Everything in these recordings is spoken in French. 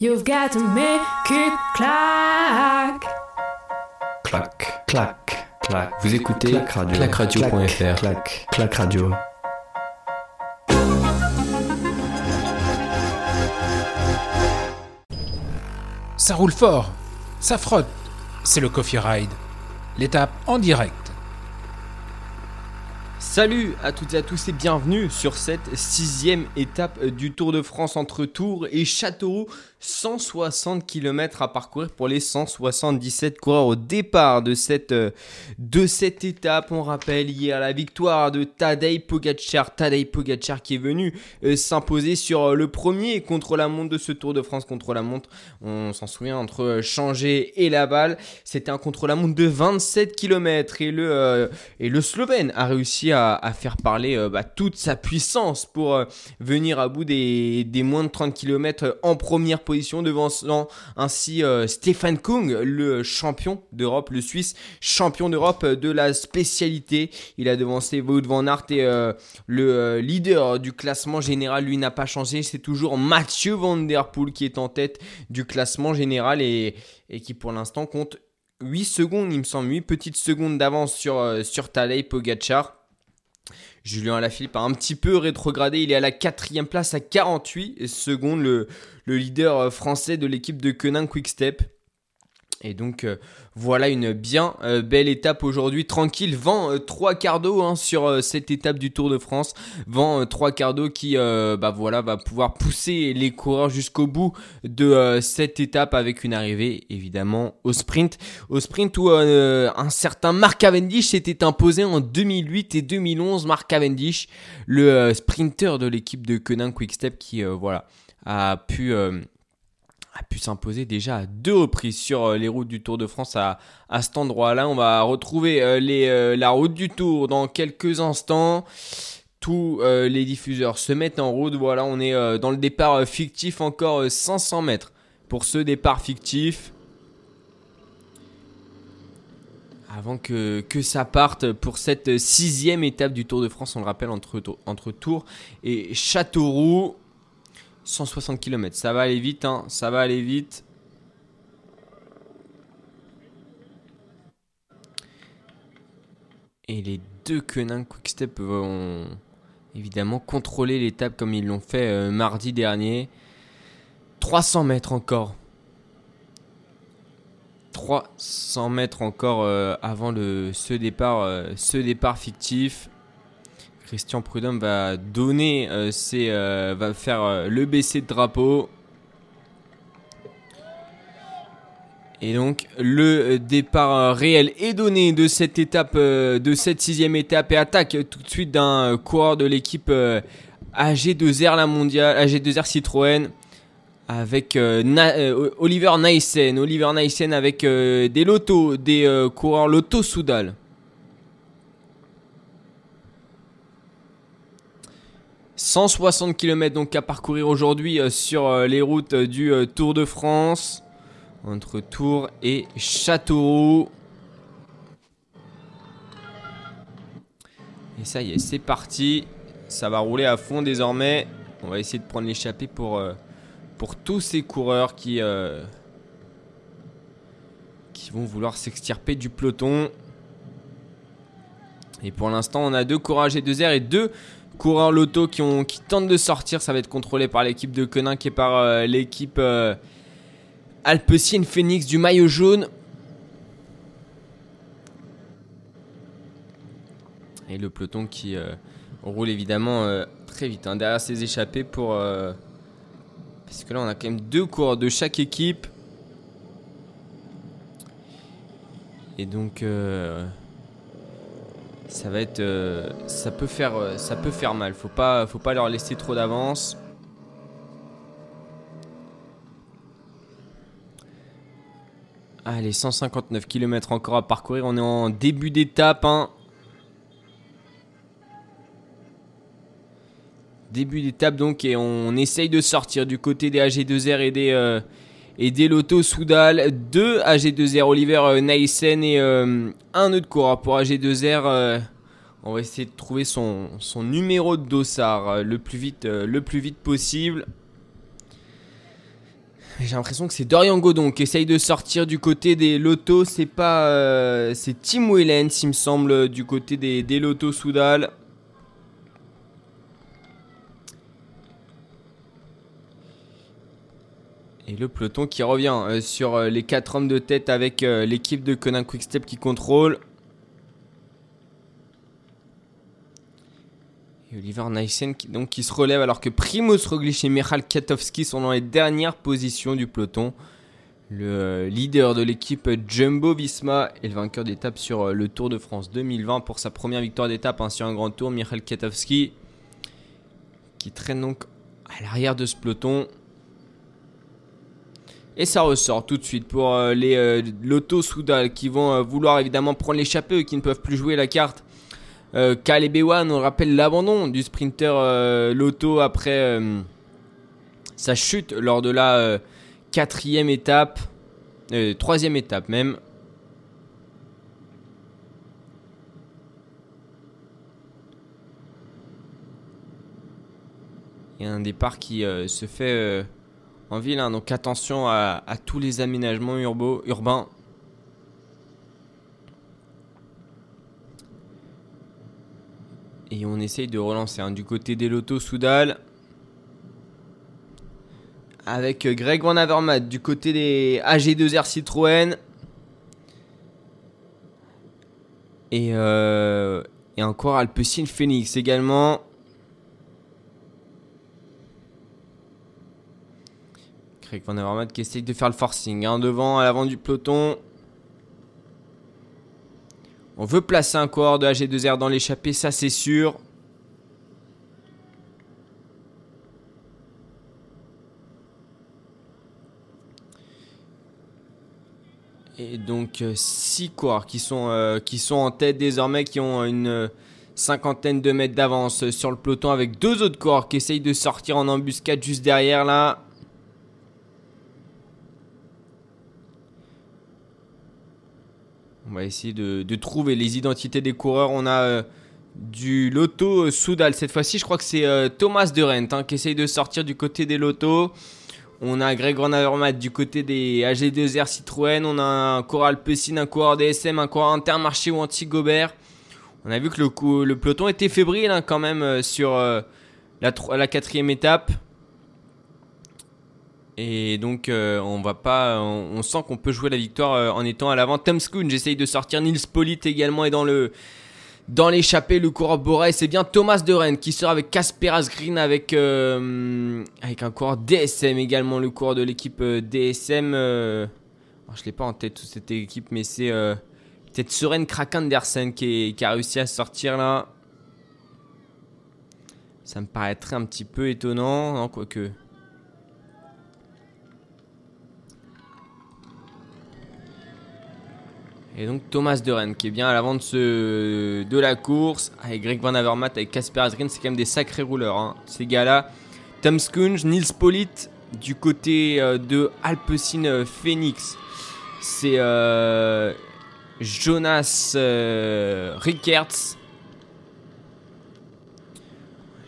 You've got to make it clack. Clac, clac, clac. Vous écoutez Clac radio. clacradio.fr. Clac, clac radio. Ça roule fort, ça frotte, c'est le Coffee Ride. L'étape en direct. Salut à toutes et à tous et bienvenue sur cette sixième étape du Tour de France entre Tours et Châteauroux. 160 km à parcourir pour les 177 coureurs au départ de cette, euh, de cette étape. On rappelle hier la victoire de Tadej Pogacar. Tadej Pogacar qui est venu euh, s'imposer sur euh, le premier contre la montre de ce Tour de France contre la montre. On s'en souvient entre Changer et Laval. C'était un contre la montre de 27 km et le, et le Slovène a réussi à, faire parler bah, toute sa puissance pour venir à bout des, des moins de 30 km en première position, devançant ainsi euh, Stéphane Kung, le champion d'Europe, le Suisse champion d'Europe de la spécialité. Il a devancé Wout van Aert et euh, le euh, leader du classement général, lui, n'a pas changé. C'est toujours Mathieu Van Der Poel qui est en tête du classement général et, qui pour l'instant compte 8 secondes, il me semble, 8 petites secondes d'avance sur, euh, sur Pogacar. Julien Alaphilippe a un petit peu rétrogradé. Il est à la quatrième place à 48 secondes, le leader euh, français de l'équipe de Quenin Quickstep. Et donc euh, voilà une bien euh, belle étape aujourd'hui, tranquille, vent euh, trois quarts d'eau hein, sur cette étape du Tour de France, vent euh, trois quarts d'eau qui bah voilà va pouvoir pousser les coureurs jusqu'au bout de cette étape avec une arrivée évidemment au sprint, au sprint où un certain Mark Cavendish s'était imposé en 2008 et 2011, Mark Cavendish, le sprinter de l'équipe de Quenin Quickstep qui voilà a pu euh, a pu s'imposer déjà à deux reprises sur euh, les routes du Tour de France à, à cet endroit-là. On va retrouver euh, les, la route du Tour dans quelques instants. Tous les diffuseurs se mettent en route. Voilà, on est dans le départ fictif encore euh, 500 mètres pour ce départ fictif. Avant que, que ça parte pour cette sixième étape du Tour de France, on le rappelle, entre, entre Tours et Châteauroux. 160 km, ça va aller vite, hein, ça va aller vite. Et les deux Quenin Quickstep vont évidemment contrôler l'étape comme ils l'ont fait euh, mardi dernier. 300 mètres encore. 300 mètres encore euh, avant le, ce, départ, euh, ce départ fictif. Christian Prudhomme va donner euh, ses, euh, va faire euh, le baisser de drapeau. Et donc le départ réel est donné de cette étape, de cette sixième étape et attaque tout de suite d'un coureur de l'équipe euh, AG2R la mondiale, AG2R Citroën avec Oliver Nyssen, Oliver Nyssen avec des lotos, des coureurs loto Soudal. « 160 km donc à parcourir aujourd'hui euh, sur euh, les routes euh, du Tour de France entre Tours et Châteauroux. Et ça y est, c'est parti. Ça va rouler à fond désormais. On va essayer de prendre l'échappée pour, tous ces coureurs qui, qui vont vouloir s'extirper du peloton. Et pour l'instant, on a deux coureurs G2R et deux coureurs loto qui, ont, qui tentent de sortir. Ça va être contrôlé par l'équipe de Quenin et par euh, l'équipe euh, Phoenix du maillot jaune. Et le peloton qui euh, roule évidemment euh, très vite hein, derrière ses échappées pour. parce que là, on a quand même deux coureurs de chaque équipe. Et donc. euh, euh, ça, peut faire, euh, ça peut faire mal. Faut pas, faut pas leur laisser trop d'avance. Allez, 159 km encore à parcourir. On est en début d'étape. hein. Début d'étape donc et on essaye de sortir du côté des AG2R et des, euh, et des Lotto Soudal. Deux AG2R Oliver euh, Nyssen et euh, un autre coureur pour AG2R. euh, on va essayer de trouver son, numéro de dossard le plus vite, possible. J'ai l'impression que c'est Dorian Godon qui essaye de sortir du côté des lotos. C'est pas. c'est Tim Wellens, il me semble, du côté des, des lotos Soudal. Et le peloton qui revient euh, sur euh, les 4 hommes de tête avec euh, l'équipe de Conan Quickstep qui contrôle. Et Oliver Nyssen qui, se relève alors que Primoz Roglic et Michal Katowski sont dans les dernières positions du peloton. Le leader de l'équipe Jumbo Visma est le vainqueur d'étape sur le Tour de France 2020 pour sa première victoire d'étape hein, sur un grand tour. Michal Katowski qui traîne donc à l'arrière de ce peloton. Et ça ressort tout de suite pour euh, les euh, Lotto Soudal qui vont euh, vouloir évidemment prendre l'échappée, qui ne peuvent plus jouer la carte. Euh, Caleb Ewan, on rappelle l'abandon du sprinter Lotto après sa chute lors de la quatrième étape, troisième étape même. Il y a un départ qui se fait en ville, hein, donc attention à, tous les aménagements urbains. Et on essaye de relancer hein, du côté des lotos Soudal. Avec euh, Greg Van du côté des AG2R Citroën. Et, euh, et encore Alpecin Phoenix également. Greg Van Avermaet qui essaye de faire le forcing. hein, devant, à l'avant du peloton. On veut placer un coureur de AG2R dans l'échappée, ça c'est sûr. Et donc 6 coureurs qui sont, euh, qui sont en tête désormais, qui ont une euh, cinquantaine de mètres d'avance sur le peloton avec deux autres coureurs qui essayent de sortir en embuscade juste derrière là. Va essayer de, trouver les identités des coureurs. On a euh, du Lotto euh, Soudal cette fois-ci. Je crois que c'est euh, Thomas de Rent hein, qui essaye de sortir du côté des Lotos. On a Greg Van Avermaet du côté des AG2R Citroën. On a un coureur Alpecin, un coureur DSM, un coureur Intermarché ou Anti-Gobert. On a vu que le, peloton était fébrile hein, quand même sur la quatrième étape. Et donc euh, on va pas, on, sent qu'on peut jouer la victoire euh, en étant à l'avant. Tom Schoon, j'essaye de sortir Nils Polit également et dans le dans l'échappée le coureur Bora et c'est bien Thomas de Rennes qui sort avec Casper Asgreen avec euh, avec un coureur DSM également le coureur de l'équipe DSM. alors, je l'ai pas en tête toute cette équipe mais c'est peut-être Søren Krakendersen qui, est- qui a réussi à sortir là. Ça me paraîtrait un petit peu étonnant, non, quoique. Et donc Thomas de qui est bien à l'avant de, de la course. Avec Greg Van Avermaet, avec Casper Asgreen, c'est quand même des sacrés rouleurs. hein, ces gars-là. Tom Skunge, Nils Polit du côté euh, de Alpecin euh, Phoenix. C'est euh, Jonas euh, Rickertz.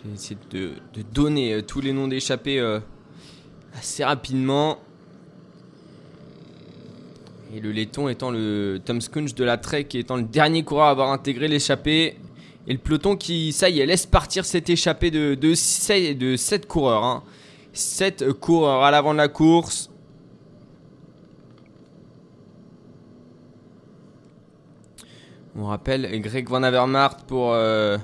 Je vais essayer de, donner tous les noms d'échappés assez rapidement. Et le laiton étant le Tom Skunge de la Trek étant le dernier coureur à avoir intégré l'échappée. Et le peloton qui, ça y est, laisse partir cette échappée de, de, 7, de 7 coureurs. Hein. 7 coureurs à l'avant de la course. On rappelle Greg Van Avermaet pour, euh,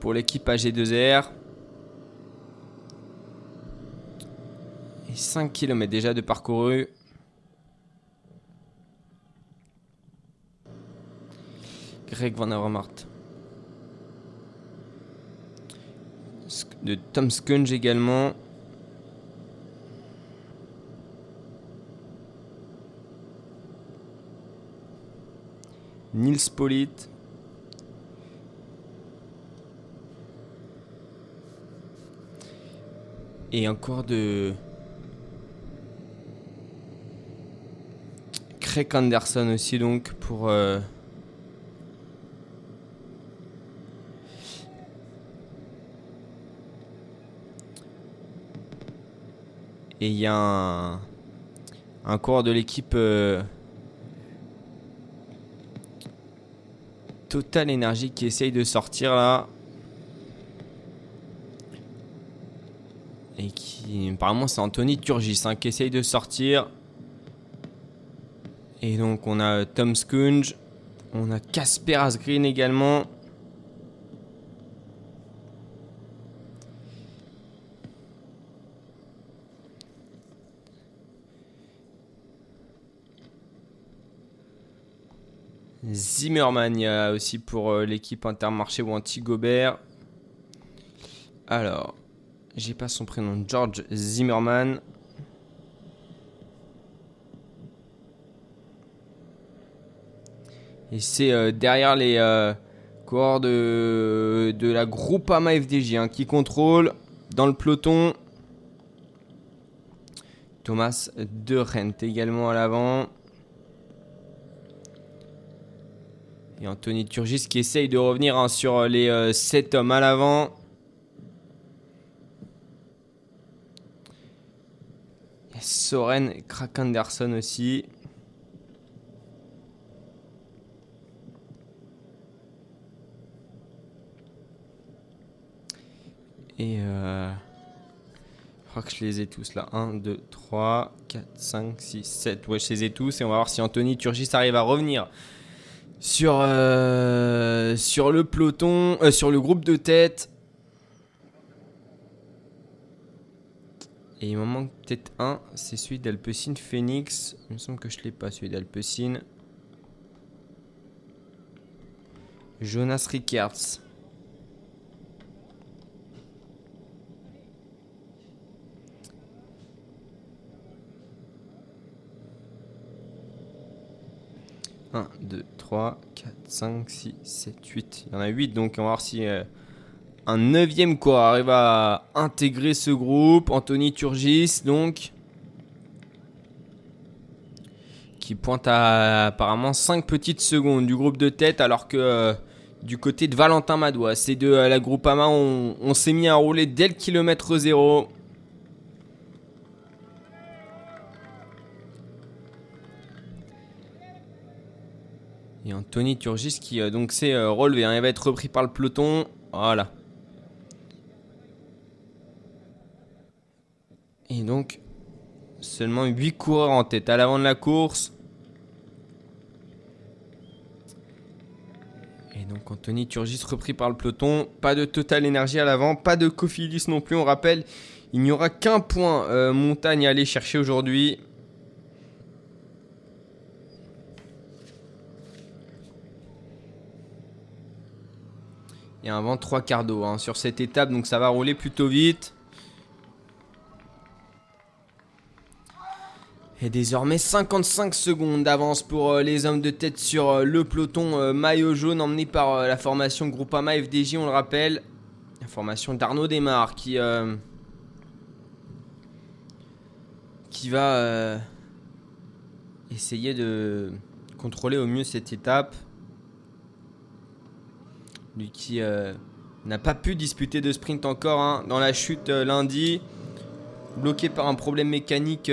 pour l'équipe AG2R. Et 5 km déjà de parcouru. Greg Van Avermaet. De Tom Skunge également. Nils Polit. Et encore de. Craig Anderson aussi donc pour. euh, Et il y a un, un coureur de l'équipe euh, Total Energy qui essaye de sortir là. Et qui, apparemment, c'est Anthony Turgis hein, qui essaye de sortir. Et donc, on a Tom Skunge. On a Casper Asgreen également. Zimmerman, il y a aussi pour euh, l'équipe Intermarché ou Anti-Gobert. Alors, j'ai pas son prénom, George Zimmerman. Et c'est euh, derrière les euh, coureurs de, de la Groupama FDJ hein, qui contrôle dans le peloton. Thomas De Rent également à l'avant. Et Anthony Turgis qui essaye de revenir hein, sur les 7 hommes à l'avant. Soren Krakenderson aussi. Et euh, je crois que je les ai tous là. 1, 2, 3, 4, 5, 6, 7. Ouais, je les ai tous. Et on va voir si Anthony Turgis arrive à revenir sur, euh, sur le peloton, euh, sur le groupe de tête. Et il m'en manque peut-être un, c'est celui d'Alpecin Phoenix. Il me semble que je ne l'ai pas, celui d'Alpecin. Jonas Rickards. « 1, 2, 3, 4, 5, 6, 7, 8. Il y en a 8, donc on va voir si euh, un neuvième quoi arrive à intégrer ce groupe. Anthony Turgis, donc. Qui pointe à apparemment 5 petites secondes du groupe de tête, alors que euh, du côté de Valentin Madois, ces deux à la Groupama, on, on s'est mis à rouler dès le kilomètre zéro. Et Anthony Turgis qui euh, donc s'est relevé, hein. il va être repris par le peloton. Voilà. Et donc, seulement 8 coureurs en tête à l'avant de la course. Et donc Anthony Turgis repris par le peloton. Pas de Total Énergie à l'avant, pas de Cofidis non plus. On rappelle, il n'y aura qu'un point euh, montagne à aller chercher aujourd'hui. A un vent 3 quarts d'eau hein, sur cette étape, donc ça va rouler plutôt vite. Et désormais 55 secondes d'avance pour euh, les hommes de tête sur euh, le peloton euh, maillot jaune emmené par la formation Groupama FDJ, on le rappelle. La formation d'Arnaud Desmar qui, qui va essayer de contrôler au mieux cette étape. Lui qui n'a pas pu disputer de sprint encore hein, dans la chute lundi. Bloqué par un problème mécanique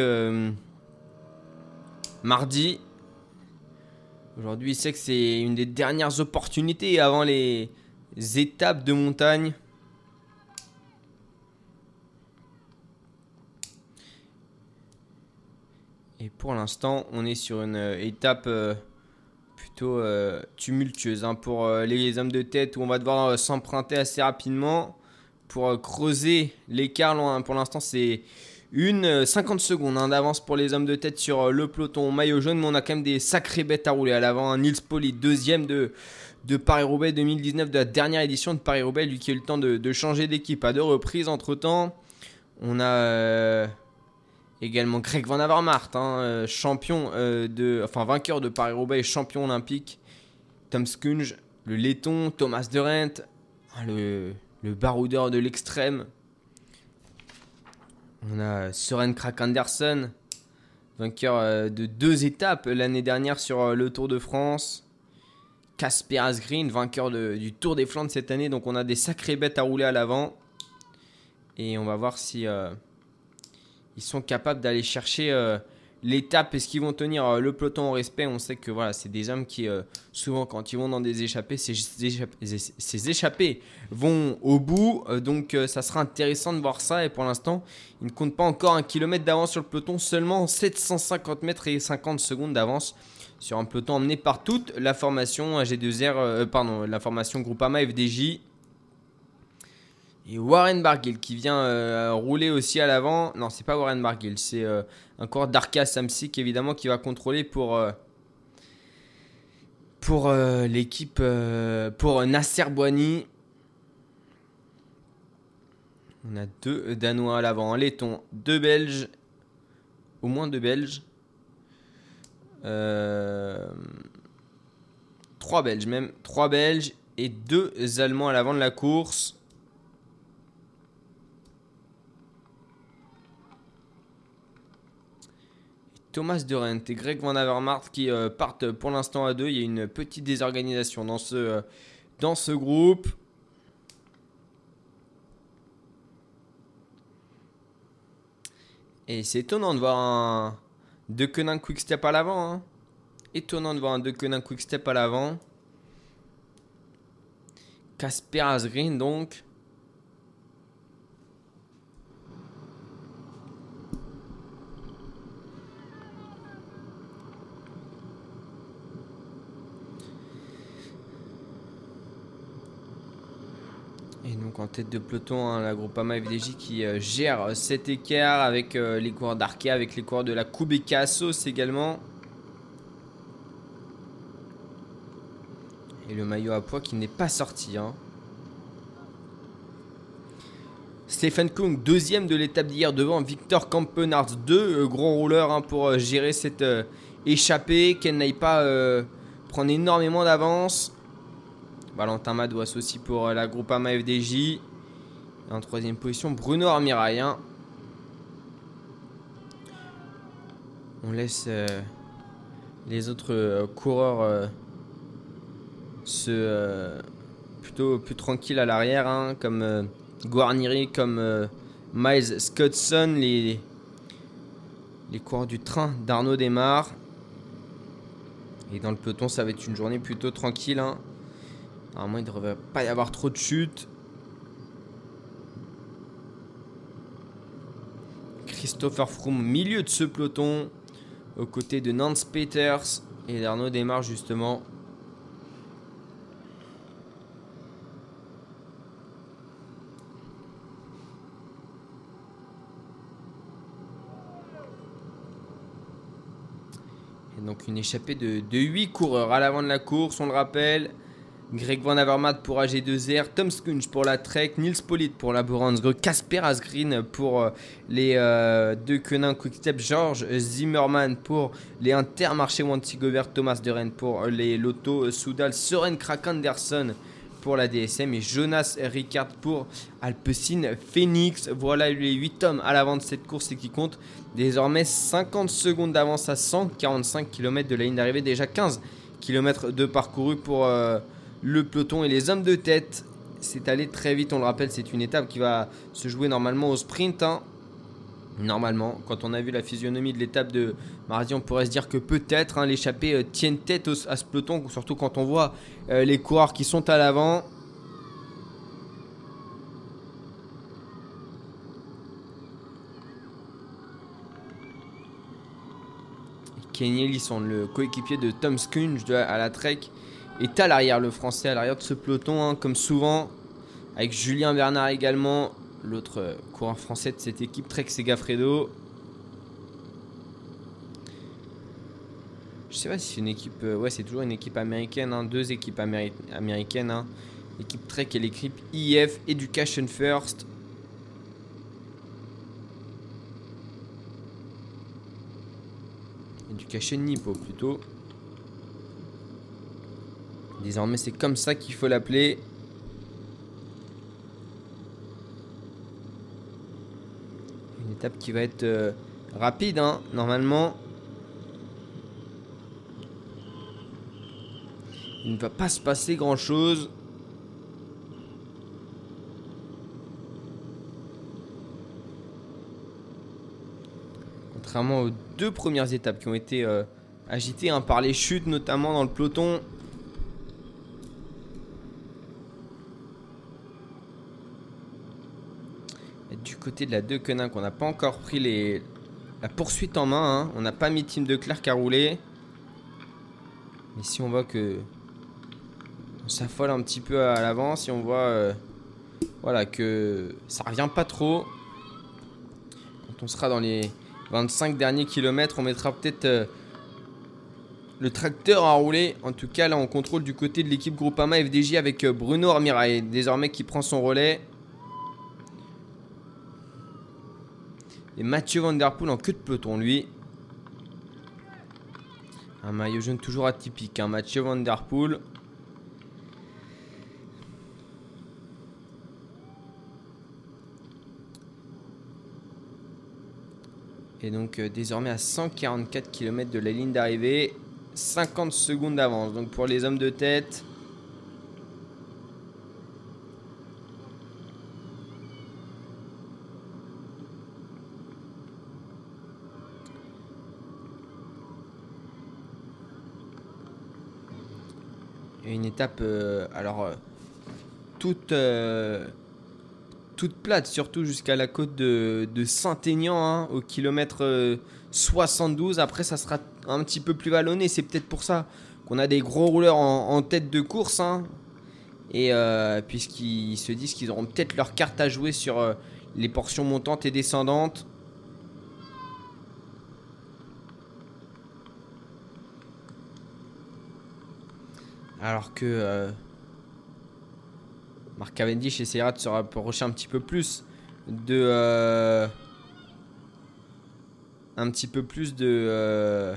mardi. Aujourd'hui, il sait que c'est une des dernières opportunités avant les étapes de montagne. Et pour l'instant, on est sur une euh, étape euh, plutôt euh, tumultueuse hein, pour les hommes de tête où on va devoir s'emprunter assez rapidement pour creuser l'écart. Pour l'instant, c'est une 50 euh, secondes hein, d'avance pour les hommes de tête sur euh, le peloton maillot jaune, mais on a quand même des sacrées bêtes à rouler à l'avant. Hein. Nils Poli, deuxième de, de Paris-Roubaix 2019, de la dernière édition de Paris-Roubaix, lui qui a eu le temps de, changer d'équipe à deux reprises entre temps. On a euh, également Greg Van Avermaet, hein, champion de, enfin vainqueur de Paris-Roubaix et champion olympique. Tom Skunge, le laiton, Thomas De Rent, le, le baroudeur de l'extrême, on a Søren Krak Andersen, vainqueur euh, de deux étapes l'année dernière sur euh, le Tour de France. Casper Asgreen, vainqueur du Tour des Flandres cette année. Donc on a des sacrées bêtes à rouler à l'avant. Et on va voir si euh, ils sont capables d'aller chercher euh, l'étape. Est-ce qu'ils vont tenir euh, le peloton au respect On sait que voilà, c'est des hommes qui, euh, souvent, quand ils vont dans des échappées, ces, échappées, vont au bout. Donc, ça sera intéressant de voir ça. Et pour l'instant, ils ne comptent pas encore un kilomètre d'avance sur le peloton, seulement 750 mètres et 50 secondes d'avance sur un peloton emmené par toute la formation AG2R, euh, pardon, la formation Groupama FDJ. Et Warren Barguil qui vient euh, rouler aussi à l'avant. Non, c'est pas Warren Barguil, c'est euh, encore Darka Samsic évidemment qui va contrôler pour euh, euh, l'équipe pour Nasser Boigny. On a deux Danois à l'avant, un Letton, deux Belges, au moins deux Belges. Trois Belges même, trois Belges et deux Allemands à l'avant de la course. Thomas de Rent et Greg Van Avermaet qui euh, partent pour l'instant à deux. Il y a une petite désorganisation dans ce, euh, groupe. Et c'est étonnant de voir un De Koenig Quick Step à l'avant. hein. Étonnant de voir un De Koenig Quick Step à l'avant. Casper Asgreen donc. Et donc en tête de peloton, hein, la Groupama FDJ qui euh, gère cet écart avec euh, les coureurs d'Arkea, avec les coureurs de la Kubeka Assos également. Et le maillot à poids qui n'est pas sorti. hein. Stephen Kung, deuxième de l'étape d'hier devant Victor Campenarts, deux euh, gros rouleurs hein, pour gérer cette échappée, qu'elle n'aille pas prendre énormément d'avance. Valentin Madouas aussi pour euh, la Groupama FDJ. En troisième position, Bruno Armirail. On laisse euh, les autres euh, coureurs se plutôt plus tranquilles à l'arrière, hein, comme Guarnieri, comme Miles Scottson, les, les coureurs du train d'Arnaud démarre. Et dans le peloton, ça va être une journée plutôt tranquille. hein. Normalement, il ne devrait pas y avoir trop de chutes. Christopher Froome, au milieu de ce peloton, aux côtés de Nance Peters et d'Arnaud démarre justement. Et donc une échappée de, de 8 coureurs à l'avant de la course, on le rappelle. Greg Van Avermaet pour AG2R, Tom Skunch pour la Trek, Niels Polit pour la Boransgre, Casper Asgreen pour euh, les euh, deux Quenin Quickstep, George Zimmerman pour les Intermarché Wanty-Gobert, Thomas de Rennes pour les Lotto Soudal, Soren Krak Anderson pour la DSM et Jonas Ricard pour Alpecin Phoenix. Voilà les 8 hommes à l'avant de cette course et qui compte désormais 50 secondes d'avance à 145 km de la ligne d'arrivée, déjà 15 km de parcouru pour euh, le peloton et les hommes de tête. C'est allé très vite, on le rappelle, c'est une étape qui va se jouer normalement au sprint. hein. Normalement, quand on a vu la physionomie de l'étape de mardi, on pourrait se dire que peut-être hein, l'échappée euh, tienne tête à ce peloton, surtout quand on voit euh, les coureurs qui sont à l'avant. Kenny Ellison, le coéquipier de Tom Skunge à la Trek, est à l'arrière, le français à l'arrière de ce peloton, hein, comme souvent, avec Julien Bernard également, l'autre euh, coureur français de cette équipe Trek Segafredo. Je sais pas si c'est une équipe, euh, ouais, c'est toujours une équipe américaine, hein, deux équipes améri- américaines, hein. l'équipe Trek et l'équipe IF Education First. Education Nippo plutôt. Désormais, c'est comme ça qu'il faut l'appeler. Une étape qui va être euh, rapide, hein, normalement. Il ne va pas se passer grand chose. Contrairement aux deux premières étapes qui ont été euh, agitées hein, par les chutes, notamment dans le peloton. Et du côté de la De Quenin, on n'a pas encore pris la poursuite en main. hein. On n'a pas mis Team de Clerc à rouler. Mais si on voit que on s'affole un petit peu à l'avance, si on voit euh, voilà que ça revient pas trop. Quand on sera dans les 25 derniers kilomètres, on mettra peut-être euh, le tracteur à rouler. En tout cas, là, on contrôle du côté de l'équipe Groupama FDJ avec euh, Bruno Armirail, désormais qui prend son relais. Et Mathieu Van Der Poel en queue de peloton, lui. Un maillot jaune toujours atypique, hein. Mathieu Van Der Poel. Et donc euh, désormais à 144 km de la ligne d'arrivée, 50 secondes d'avance. Donc pour les hommes de tête, une étape, euh, alors, euh, toute, euh, toute plate, surtout jusqu'à la côte de, Saint-Aignan, hein, au kilomètre euh, 72. Après, ça sera un petit peu plus vallonné. C'est peut-être pour ça qu'on a des gros rouleurs en, tête de course. hein. Et puisqu'ils se disent qu'ils auront peut-être leur carte à jouer sur les portions montantes et descendantes. Alors que euh, Mark Cavendish essaiera de se rapprocher un petit peu plus de. euh, un petit peu plus de. euh,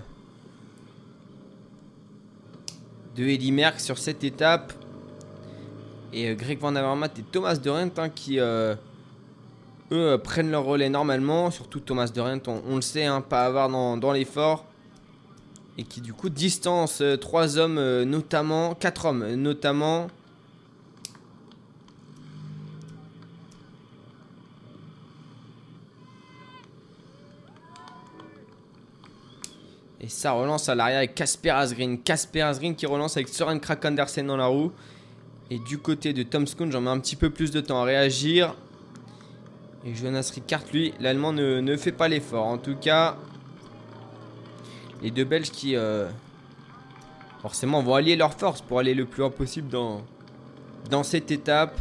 de Eddy Merckx sur cette étape. Et euh, Greg Van Avermaet et Thomas de Rent hein, qui. eux prennent leur relais normalement, surtout Thomas de Rent, on, on le sait, hein, pas avoir dans, dans l'effort et qui du coup distance euh, trois hommes euh, notamment, quatre hommes notamment. Et ça relance à l'arrière avec Casper Asgreen. Casper Asgreen qui relance avec Søren Kragh Andersen dans la roue. Et du côté de Tom Skun, j'en mets un petit peu plus de temps à réagir. Et Jonas Ricard, lui, l'Allemand ne, ne fait pas l'effort. En tout cas, les deux Belges qui, euh, forcément, vont allier leurs forces pour aller le plus loin possible dans, cette étape.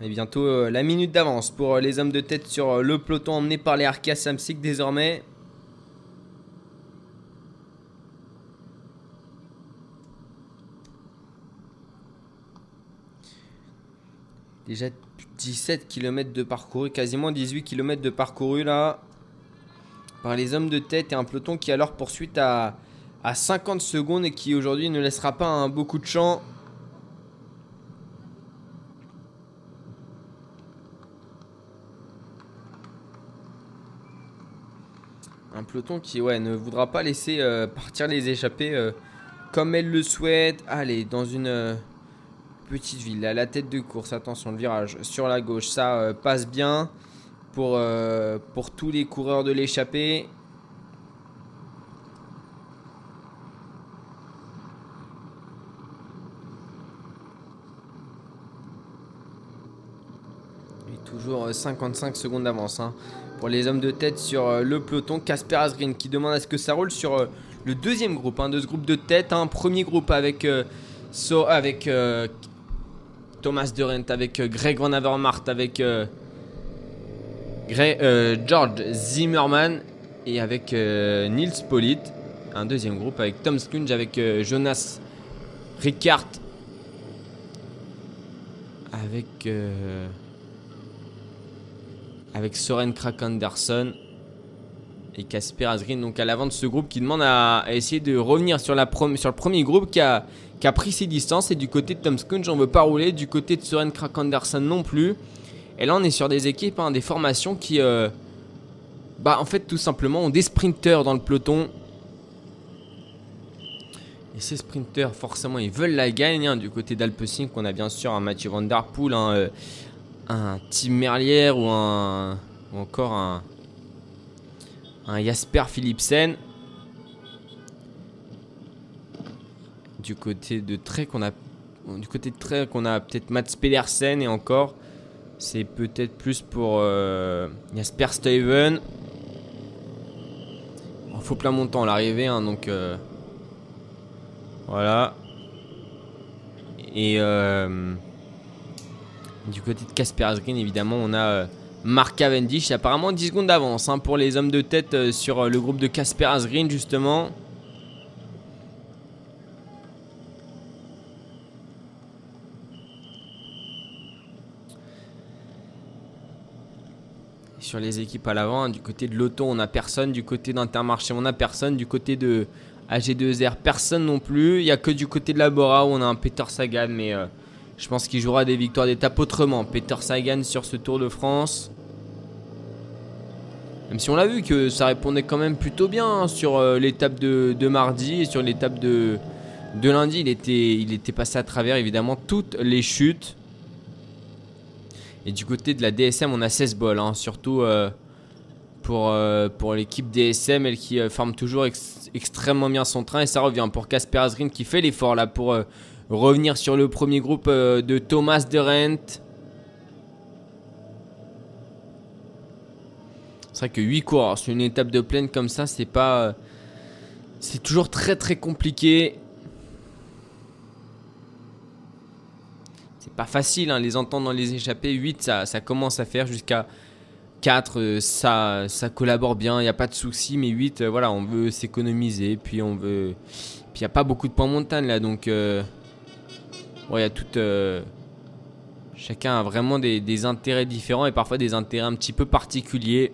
Et bientôt euh, la minute d'avance pour euh, les hommes de tête sur le peloton emmené par les Arkea Samsic désormais. Déjà 17 km de parcouru, quasiment 18 km de parcouru là par les hommes de tête et un peloton qui alors poursuite à, à 50 secondes et qui aujourd'hui ne laissera pas beaucoup de champ. Un peloton qui ouais, ne voudra pas laisser euh, partir les échappées euh, comme elle le souhaite. Allez, dans une euh, petite ville, à la tête de course, attention, le virage sur la gauche, ça euh, passe bien pour, euh, pour tous les coureurs de l'échappée. Et toujours euh, 55 secondes d'avance hein, pour les hommes de tête sur euh, le peloton. Casper Asgreen qui demande à ce que ça roule sur euh, le deuxième groupe hein, de ce groupe de tête. Un premier groupe avec, euh, avec euh, Thomas De Rent, avec euh, Greg Van avec euh, euh, George Zimmerman et avec Niels Polit. Un deuxième groupe avec Tom Skunge, avec Jonas Ricard, avec avec Soren Krak Anderson et Casper Asgreen donc à l'avant de ce groupe qui demande à, essayer de revenir sur, la sur le premier groupe qui a, pris ses distances et du côté de Tom Skunge on veut pas rouler du côté de Soren Krak Anderson non plus et là on est sur des équipes hein, des formations qui euh, bah en fait tout simplement ont des sprinteurs dans le peloton Et ces sprinters, forcément, ils veulent la gagner. hein. Du côté d'Alpecin, qu'on a bien sûr un Mathieu Van Der Poel, un, euh, un Tim Merlier ou, un, ou encore un, un Jasper Philipsen. Du côté de Trek, on a du côté de Trek, on a peut-être Mats Pedersen et encore, c'est peut-être plus pour euh, Jasper Stuyven. Il faut plein montant à l'arrivée, hein, donc euh, voilà. Et euh, du côté de Casper Asgreen, évidemment, on a Mark Cavendish. Apparemment 10 secondes d'avance hein, pour les hommes de tête euh, sur euh, le groupe de Casper Asgreen, justement. Sur les équipes à l'avant, hein, du côté de l'auto, on a personne. Du côté d'Intermarché, on a personne. Du côté de AG2R, personne non plus. Il n'y a que du côté de la Bora où on a un Peter Sagan, mais euh, je pense qu'il jouera des victoires d'étape autrement. Peter Sagan sur ce Tour de France. Même si on l'a vu que ça répondait quand même plutôt bien hein, sur euh, l'étape de, mardi et sur l'étape de, lundi. Il était, il était passé à travers évidemment toutes les chutes. Et du côté de la DSM, on a 16 bols, hein, surtout euh, pour, euh, pour l'équipe DSM, elle qui forme toujours ex- extrêmement bien son train. Et ça revient pour Casper Asgreen qui fait l'effort là pour revenir sur le premier groupe euh, de Thomas de Rent. C'est vrai que 8 coureurs sur une étape de plaine comme ça, c'est pas. euh, C'est toujours très très compliqué. C'est pas facile, hein, les entendre dans les échappées. 8, ça, commence à faire jusqu'à 4, euh, ça, ça collabore bien, il n'y a pas de souci. Mais 8, euh, voilà, on veut s'économiser. Puis on veut. Puis il n'y a pas beaucoup de points montagne là, donc. Bon, il y a tout. euh, Chacun a vraiment des, intérêts différents et parfois des intérêts un petit peu particuliers.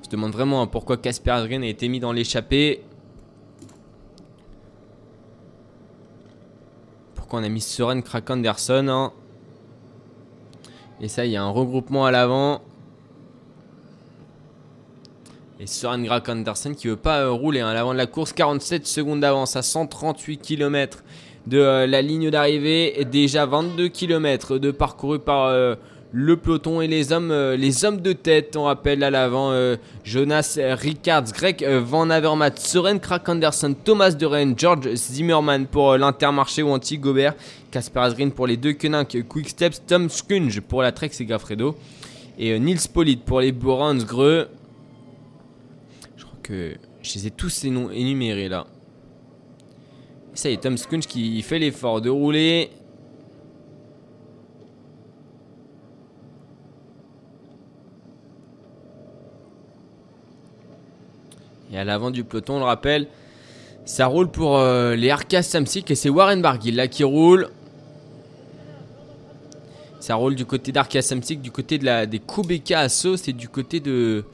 On se demande vraiment hein, pourquoi Casper Asgreen a été mis dans l'échappée. Pourquoi on a mis Soren Krak Anderson hein. Et ça, il y a un regroupement à l'avant. Et Soren Krak Anderson qui veut pas euh, rouler hein, à l'avant de la course. 47 secondes d'avance à 138 km de euh, la ligne d'arrivée. Déjà 22 km de parcouru par euh, le peloton et les hommes, euh, les hommes de tête. On rappelle à l'avant Jonas Rickards, Greg Van Avermaet, Soren Krak Anderson, Thomas de Rennes, George Zimmerman pour l'Intermarché ou Anti-Gobert, Casper Asgreen pour les deux Quick Steps, Tom Skunge pour la Trek et Gaffredo et Nils Polit pour les Borans Greux. Je crois que je les ai tous ces noms énumérés là. Ça y est, Tom Skunge qui fait l'effort de rouler. Et à l'avant du peloton, on le rappelle, ça roule pour euh, les Arcas Samsic et c'est Warren Barguil là qui roule. Ça roule du côté d'Arcas Samsic, du côté de la, des Kubeka Assos et du côté de,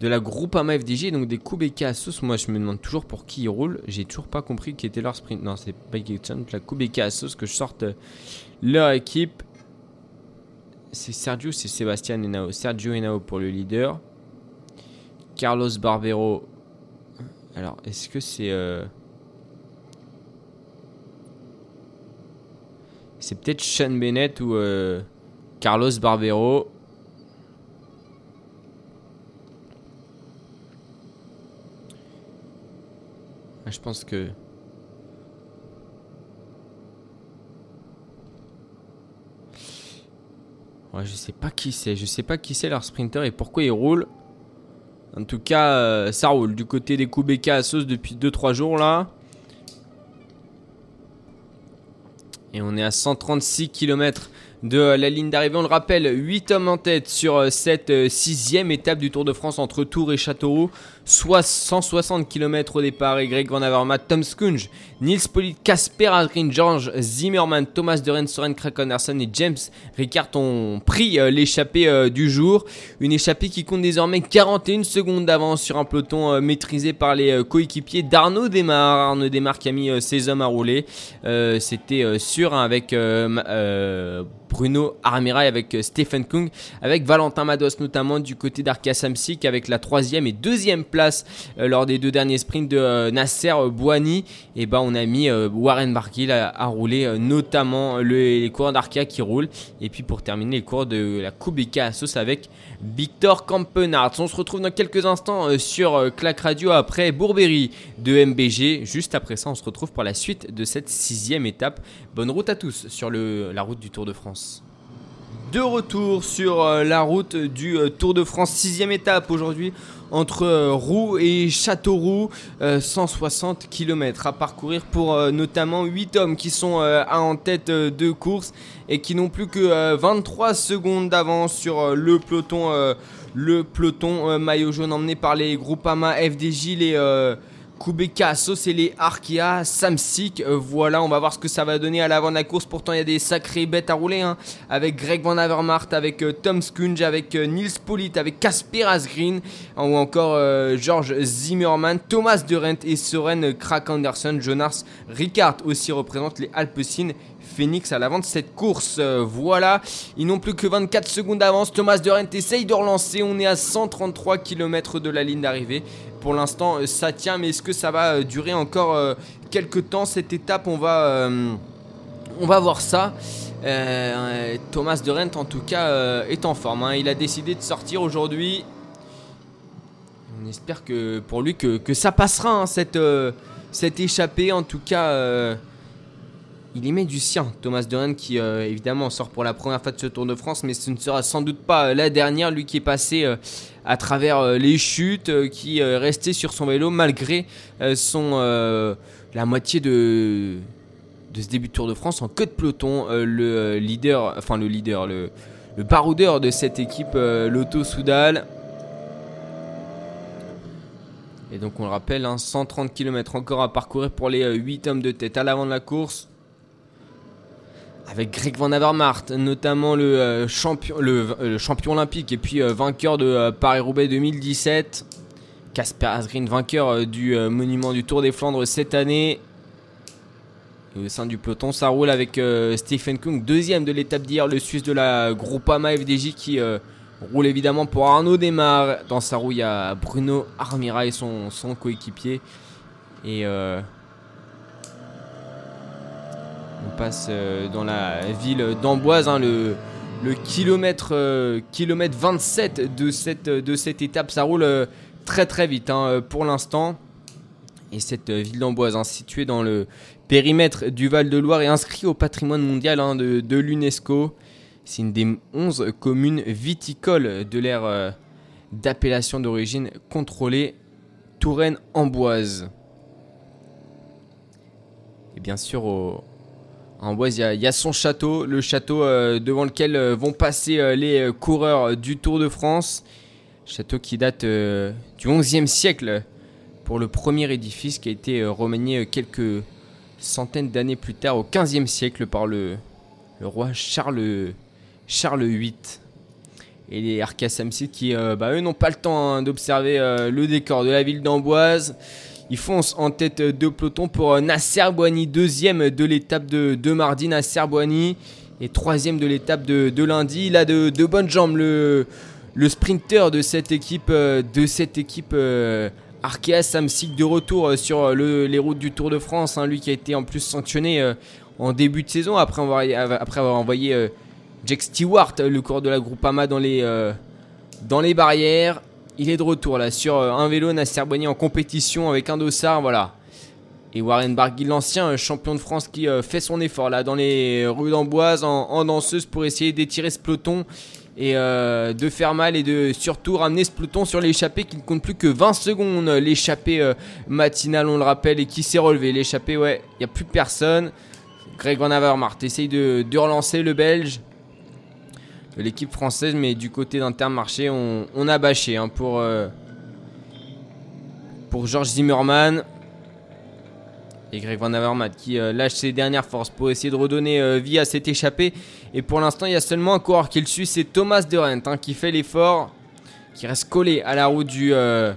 de la Groupama FDG, donc des Kubeka Assos. Moi je me demande toujours pour qui ils roulent. J'ai toujours pas compris qui était leur sprint. Non, c'est pas Kubeka Assos que je sorte euh, leur équipe. C'est Sergio, c'est Sébastien Henao. Sergio Henao pour le leader. Carlos Barbero. Alors, est-ce que c'est. euh, C'est peut-être Sean Bennett ou euh, Carlos Barbero? Je pense que. Ouais, je sais pas qui c'est. Je sais pas qui c'est leur sprinter et pourquoi il roule. En tout cas, euh, ça roule du côté des Kubeka à sauce depuis 2-3 jours là. Et on est à 136 km de la ligne d'arrivée. On le rappelle, 8 hommes en tête sur euh, cette euh, sixième étape du Tour de France entre Tours et Châteauroux. Soit 160 km au départ. Et Greg Van Avermaet, Tom Skunge, Nils Polit, Casper Asgreen, George Zimmerman, Thomas de Rennes, Soren Krak Anderson et James Ricard ont pris euh, l'échappée euh, du jour. Une échappée qui compte désormais 41 secondes d'avance sur un peloton euh, maîtrisé par les coéquipiers d'Arnaud Desmar. Arnaud Desmar qui a mis ses hommes à rouler. C'était sûr hein, avec Bruno Armirail avec Stephen Kung, avec Valentin Mados notamment du côté d'Arkia Samsic avec la troisième et deuxième place euh, lors des deux derniers sprints de Nasser Bouani. Et ben on a mis Warren Barguil à, rouler notamment les coureurs d'Arkia qui roulent. Et puis pour terminer les coureurs de la Kubeka Assos avec Victor Campenard. On se retrouve dans quelques instants sur Clac Radio après Bourberry de MBG. Juste après ça, on se retrouve pour la suite de cette sixième étape. Bonne route à tous sur la route du Tour de France. De retour sur euh, la route du euh, Tour de France, sixième étape aujourd'hui entre euh, Roux et Châteauroux, 160 km à parcourir pour notamment 8 hommes qui sont en tête de course et qui n'ont plus que 23 secondes d'avance sur le peloton, le peloton maillot jaune emmené par les Groupama FDJ, les Kubeka, Sosele, Arkea, Samsic. Euh, voilà, on va voir ce que ça va donner à l'avant de la course. Pourtant, il y a des sacrées bêtes à rouler. Hein. avec Greg Van Avermaet, avec euh, Tom Skunge, avec euh, Nils Polit, avec Casper Asgreen, ou encore George Zimmerman, Thomas Durant et Soren Krak Anderson. Jonas Ricard aussi représente les Alpecin Phoenix à l'avant de cette course. voilà, ils n'ont plus que 24 secondes d'avance. Thomas Durant essaye de relancer. On est à 133 km de la ligne d'arrivée. Pour l'instant, euh, ça tient, mais est-ce que ça va euh, durer encore euh, quelques temps cette étape? On va, voir ça. Thomas de Rent, en tout cas, est en forme. Hein. Il a décidé de sortir aujourd'hui. On espère que pour lui que, ça passera hein, cette échappée. En tout cas, il y met du sien. Thomas de qui évidemment sort pour la première fois de ce Tour de France, mais ce ne sera sans doute pas la dernière. Lui qui est passé à travers euh, les chutes, euh, qui euh, restait sur son vélo malgré la moitié de ce début de Tour de France en queue de peloton. le leader, enfin le leader, le, le baroudeur de cette équipe, l'Auto Soudal. Et donc on le rappelle, 130 hein, km encore à parcourir pour les 8 hommes de tête à l'avant de la course avec Greg Van Avermaet, notamment le, euh, champion, euh, le, champion olympique et puis euh, vainqueur de Paris-Roubaix 2017. Casper Asgreen, vainqueur du monument du Tour des Flandres cette année. Et au sein du peloton, ça roule avec Stephen Kung, deuxième de l'étape d'hier, le Suisse de la Groupama FDJ qui roule évidemment pour Arnaud Desmar. Dans sa roue, il y a Bruno Armira et son, son coéquipier. Et on passe euh, dans la ville d'Amboise, hein, le, kilomètre, euh, kilomètre 27 de cette, de cette étape. Ça roule euh, très très vite hein, pour l'instant. Et cette ville d'Amboise, hein, située dans le périmètre du Val-de-Loire, est inscrite au patrimoine mondial de, de l'UNESCO. C'est une des 11 communes viticoles de l'ère d'appellation d'origine contrôlée Touraine-Amboise. Et bien sûr, au, en il y, a son château, le château euh, devant lequel euh, vont passer euh, les coureurs du Tour de France. Château qui date du XIe siècle pour le premier édifice qui a été remanié quelques centaines d'années plus tard, au XVe siècle, par le, roi Charles, Charles VIII. Et les Arcassamsites qui, bah, eux, n'ont pas le temps hein, d'observer le décor de la ville d'Amboise. Il fonce en tête de peloton pour euh, Nasser Bouani, deuxième de l'étape de, mardi. Nasser Bouani et troisième de l'étape de, lundi. Il a de, bonnes jambes, le, le sprinter de cette équipe, euh, de cette équipe euh, Arkea Samsic de retour sur les routes du Tour de France. Hein. lui qui a été en plus sanctionné en début de saison après avoir, envoyé Jack Stewart, le cours de la Groupama, dans dans les barrières. Il est de retour là sur euh, un vélo Nasser Boigny en compétition avec un dossard, voilà. Et Warren Barguil, l'ancien euh, champion de France qui euh, fait son effort là dans les rues d'Amboise en, danseuse pour essayer d'étirer ce peloton et de faire mal et de surtout ramener ce peloton sur l'échappée qui ne compte plus que 20 secondes. L'échappée matinale, on le rappelle, et qui s'est relevé. L'échappée, ouais, il n'y a plus personne. Greg Van Avermaet essaye de relancer le Belge l'équipe française, mais du côté d'Intermarché, on, on a bâché hein, pour, euh, pour Georges Zimmerman. Et Greg Van Avermaet qui euh, lâche ses dernières forces pour essayer de redonner euh, vie à cette échappée. Et pour l'instant, il y a seulement un coureur qui le suit, c'est Thomas De Rent hein, qui fait l'effort, qui reste collé à la route du. à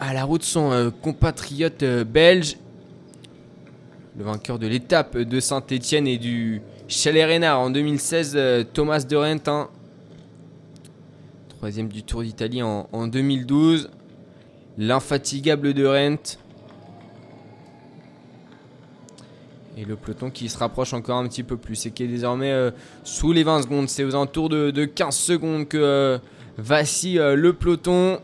la route de son compatriote belge. Le vainqueur de l'étape de Saint-Etienne et du, Chalet Reynard en 2016, euh, Thomas de Rent, hein. troisième du Tour d'Italie en, en 2012. L'infatigable de Rent. Et le peloton qui se rapproche encore un petit peu plus et qui est désormais euh, sous les 20 secondes. C'est aux alentours de, de 15 secondes que euh, vacille le peloton.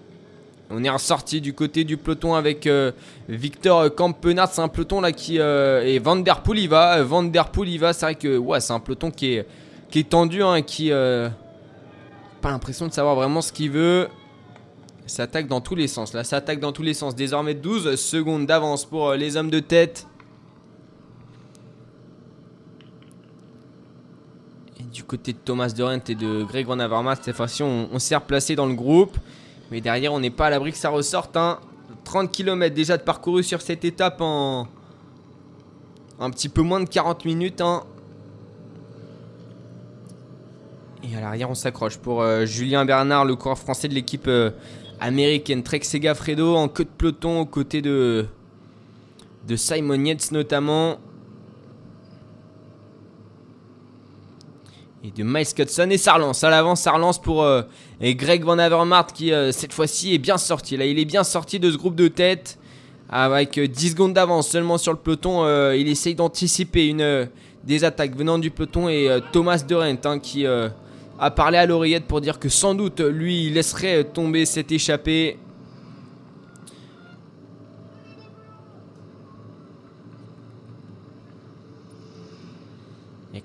On est ressorti du côté du peloton avec euh, Victor Campenard. C'est un peloton là qui est Van Der Poel y va. Van Der Poel y va. C'est vrai que ouais, c'est un peloton qui est, tendu, hein, qui pas l'impression de savoir vraiment ce qu'il veut. Ça attaque dans tous les sens. Là, ça attaque dans tous les sens. Désormais 12 secondes d'avance pour euh, les hommes de tête. Et du côté de Thomas de Rent et de Greg Van cette fois-ci, on s'est replacé dans le groupe. Mais derrière, on n'est pas à l'abri que ça ressorte. hein. 30 km déjà de parcouru sur cette étape en un petit peu moins de 40 minutes. hein. Et à l'arrière, on s'accroche pour euh, Julien Bernard, le coureur français de l'équipe euh, américaine. Trek Segafredo en queue de peloton aux côtés de, de Simon Yates notamment. Et de Miles Cutson. Et ça relance. À l'avant, ça relance pour euh, et Greg Van Avermaet qui, euh, cette fois-ci, est bien sorti. Là, il est bien sorti de ce groupe de tête. Avec euh, 10 secondes d'avance seulement sur le peloton. euh, il essaye d'anticiper une euh, des attaques venant du peloton. Et euh, Thomas De Rent hein, qui euh, a parlé à l'oreillette pour dire que sans doute, lui, il laisserait euh, tomber cette échappée.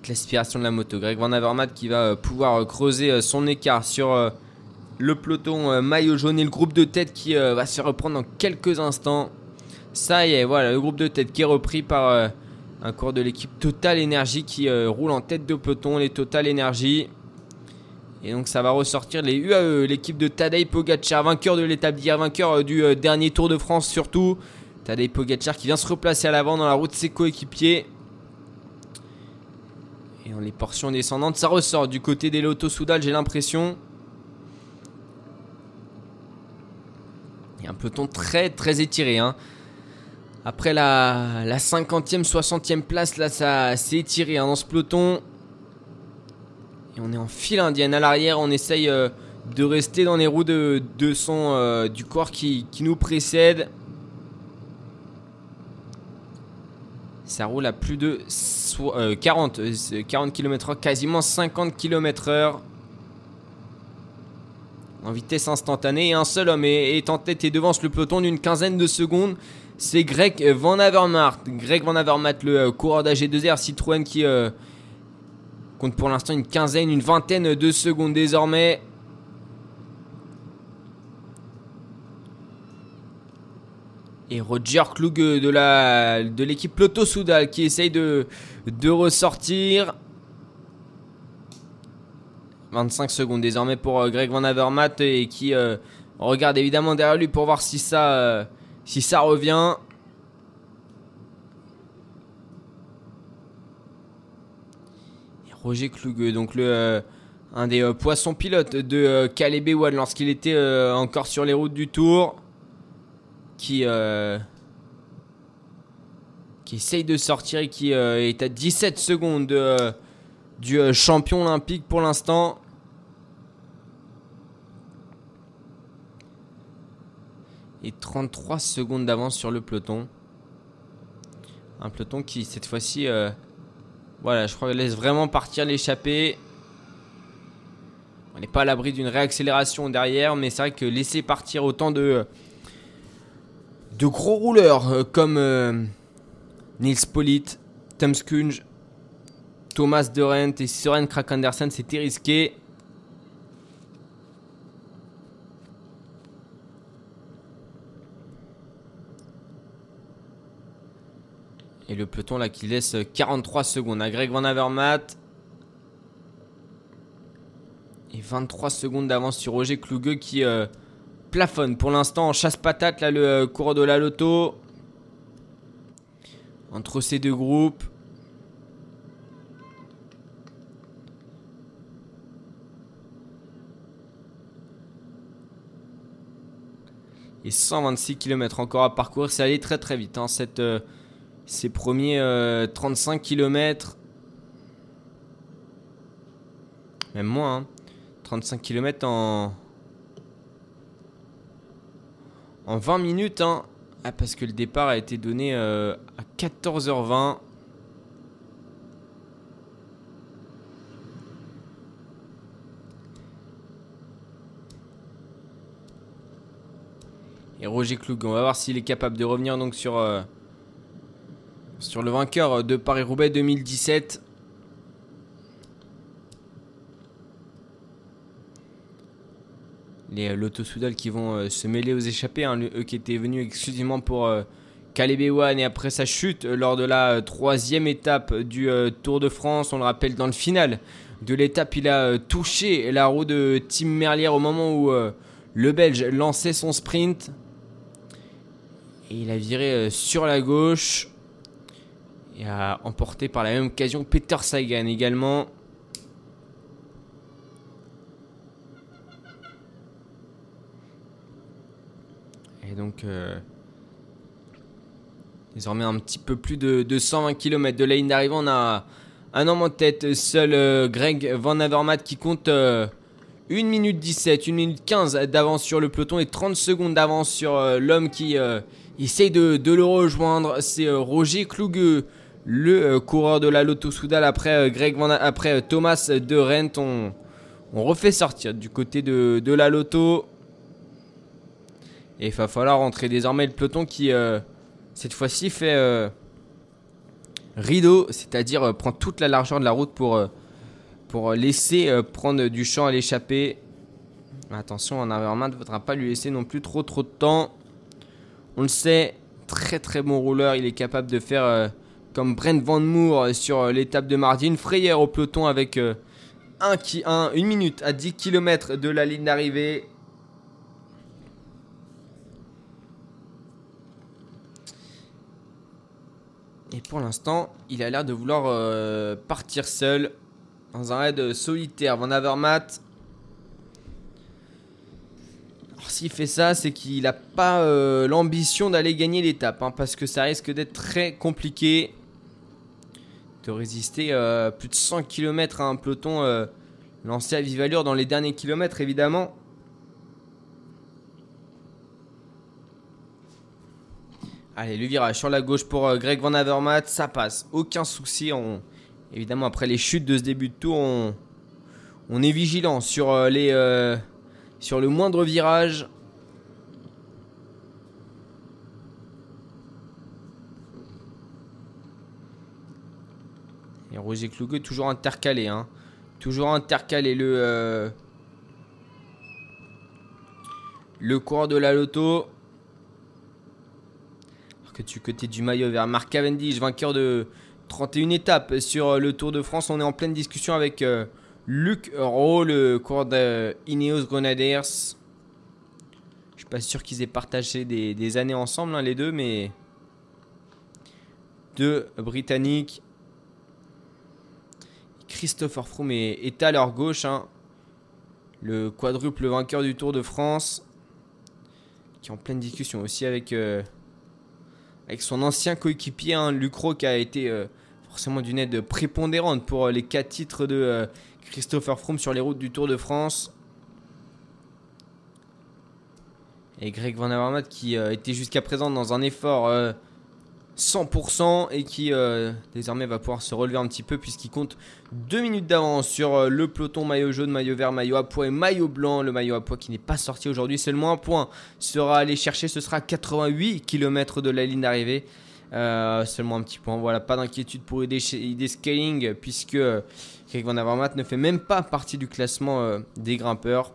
L'aspiration de la moto, Greg Van Avermaet qui va euh, pouvoir euh, creuser euh, son écart sur le peloton maillot jaune et le groupe de tête qui va se reprendre dans quelques instants. Ça y est, voilà, le groupe de tête qui est repris par un cours de l'équipe Total Energy qui roule en tête de peloton, les Total Energy. Et donc ça va ressortir les UAE, l'équipe de Tadej Pogacar, vainqueur de l'étape d'hier, vainqueur du dernier Tour de France surtout. Tadej Pogacar qui vient se replacer à l'avant dans la route de ses coéquipiers. Et les portions descendantes, ça ressort du côté des Lotto Soudal, j'ai l'impression. Il y a un peloton très très étiré. hein. Après la, la 50e, 60e place, là ça s'est étiré hein, dans ce peloton. Et on est en file indienne à l'arrière, on essaye euh, de rester dans les roues de, son, euh, du corps qui nous précède. Ça roule à plus de so- euh, 40, euh, 40 km/h, quasiment 50 km/h. En vitesse instantanée. Et un seul homme est, en tête et devance le peloton d'une quinzaine de secondes. C'est Greg Van Avermaet. Greg Van Avermaet, le euh, coureur d'AG2R Citroën qui euh, compte pour l'instant une quinzaine, une vingtaine de secondes désormais. Et Roger Klug de l'équipe Lotto Soudal qui essaye de, de ressortir. 25 secondes désormais pour euh, Greg Van Avermaet et qui euh, regarde évidemment derrière lui pour voir si ça, euh, si ça revient. Roger Klug, donc le, un des poissons pilotes de Ewan lorsqu'il était encore sur les routes du Tour, qui, euh, qui essaye de sortir et qui euh, est à 17 secondes de, euh, du champion olympique pour l'instant. Et 33 secondes d'avance sur le peloton. Un peloton qui, cette fois-ci, voilà, je crois, laisse vraiment partir l'échappée. On n'est pas à l'abri d'une réaccélération derrière, mais c'est vrai que laisser partir autant de, de gros rouleurs euh, comme euh, Nils Polit, Tom Skunge, Thomas De Rent et Søren Krak Andersen, c'était risqué. Et le peloton là qui laisse 43 secondes à Greg Van Avermaet. Et 23 secondes d'avance sur Roger Kluge qui euh, plafonne pour l'instant en chasse-patate là le euh, coureur de la loto. Entre ces deux groupes. Et 126 km encore à parcourir, c'est allé très très vite. hein, cette, euh, ces premiers euh, 35 km. Même moins. hein. 35 km en. En 20 minutes. Hein. Ah, parce que le départ a été donné euh, à 14h20. Et Roger Klug, on va voir s'il est capable de revenir donc sur, euh, sur le vainqueur de Paris-Roubaix 2017. Les euh, Lotto Soudal qui vont euh, se mêler aux échappés, hein, eux qui étaient venus exclusivement pour euh, Caleb Ewan et après sa chute lors de la troisième étape du Tour de France, on le rappelle dans le final de l'étape, il a touché la roue de Tim Merlier au moment où le Belge lançait son sprint. Et il a viré sur la gauche. Et a emporté par la même occasion Peter Sagan également. Et euh, désormais un petit peu plus de, de 120 km de la ligne d'arrivée, on a un homme en tête, seul euh, Greg Van Avermaet qui compte euh, 1 minute 17, 1 minute 15 d'avance sur le peloton et 30 secondes d'avance sur euh, l'homme qui euh, essaye de, le rejoindre. C'est euh, Roger Kluge, le euh, coureur de la Lotto Soudal après, euh, Greg Van, après euh, Thomas de Rent. On, refait sortir du côté de, de la Lotto. Et il va falloir rentrer désormais le peloton qui, euh, cette fois-ci, fait euh, rideau, c'est-à-dire euh, prend toute la largeur de la route pour, euh, laisser prendre du champ à l'échappée. Attention, en Avermaet ne faudra pas lui laisser non plus trop trop de temps. On le sait, très très bon rouleur, il est capable de faire comme Brent Van Moor sur l'étape de mardi, une frayeur au peloton avec euh, un qui, un, une minute à 10 km de la ligne d'arrivée. Et pour l'instant, il a l'air de vouloir euh, partir seul dans un raid solitaire. Van Avermaet. Alors s'il fait ça, c'est qu'il n'a pas euh, l'ambition d'aller gagner l'étape, hein, parce que ça risque d'être très compliqué de résister euh, plus de 100 km à un peloton euh, lancé à vive allure dans les derniers kilomètres, évidemment. Allez, le virage sur la gauche pour euh, Greg Van Avermaet, ça passe, aucun souci. Évidemment, après les chutes de ce début de tour, on, est vigilant sur, euh, les, euh, sur le moindre virage. Et Roger Kluge toujours intercalé. Hein. Toujours intercalé le, euh, le coureur de la loto. Que du côté du maillot vers Mark Cavendish, vainqueur de 31 étapes sur euh, le Tour de France. On est en pleine discussion avec euh, Luc Rowe, le coureur de Ineos Grenadiers. Je suis pas sûr qu'ils aient partagé des, années ensemble, hein, les deux, mais deux Britanniques. Christopher Froome est, est à leur gauche, hein. le quadruple vainqueur du Tour de France, qui est en pleine discussion aussi avec, euh, avec son ancien coéquipier, hein, Luc Rowe, qui a été euh, forcément d'une aide prépondérante pour euh, les quatre titres de euh, Christopher Froome sur les routes du Tour de France. Et Greg Van Avermaet qui était jusqu'à présent dans un effort 100% et qui euh, désormais va pouvoir se relever un petit peu puisqu'il compte 2 minutes d'avance sur euh, le peloton maillot jaune, maillot vert, maillot à poids et maillot blanc. Le maillot à poids qui n'est pas sorti aujourd'hui, seulement un point sera allé chercher, ce sera 88 km de la ligne d'arrivée. Euh, seulement un petit point, voilà, pas d'inquiétude pour ID, ID Scaling puisque Greg Van Avermaet ne fait même pas partie du classement des grimpeurs.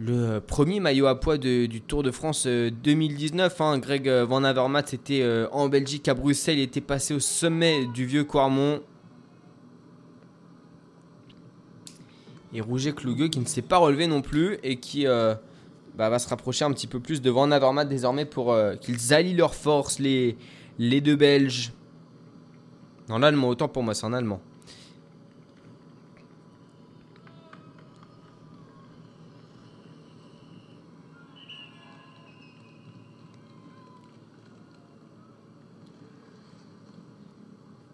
Le euh, premier maillot à poids du Tour de France euh, 2019, hein, Greg euh, Van Avermaet était euh, en Belgique à Bruxelles, il était passé au sommet du vieux Quarmont. Et Rouget Kluge qui ne s'est pas relevé non plus et qui euh, bah, va se rapprocher un petit peu plus de Van Avermaet désormais pour euh, qu'ils allient leurs forces, les, les deux Belges. En allemand, autant pour moi, c'est en allemand.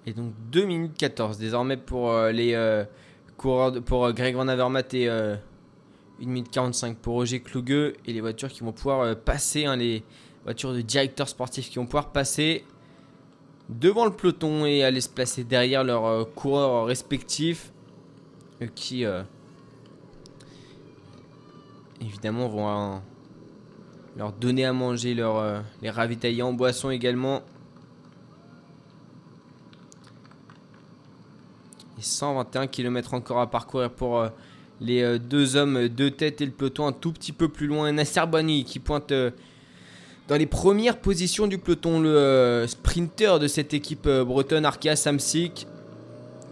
Et donc 2 minutes 14 désormais pour euh, les, euh, coureur de- pour euh, Greg Van et euh, 1 minute 45 pour Roger Kluge. Et les voitures qui vont pouvoir passer, hein, les voitures de directeurs sportifs qui vont pouvoir passer devant le peloton et aller se placer derrière leurs coureurs respectifs. qui, évidemment, vont leur donner à manger, leur, les ravitailler en boisson également. Et 121 km encore à parcourir pour euh, les euh, deux hommes euh, de tête et le peloton un tout petit peu plus loin. Nasser Bani qui pointe dans les premières positions du peloton, le sprinter de cette équipe bretonne, Arkea Samsic,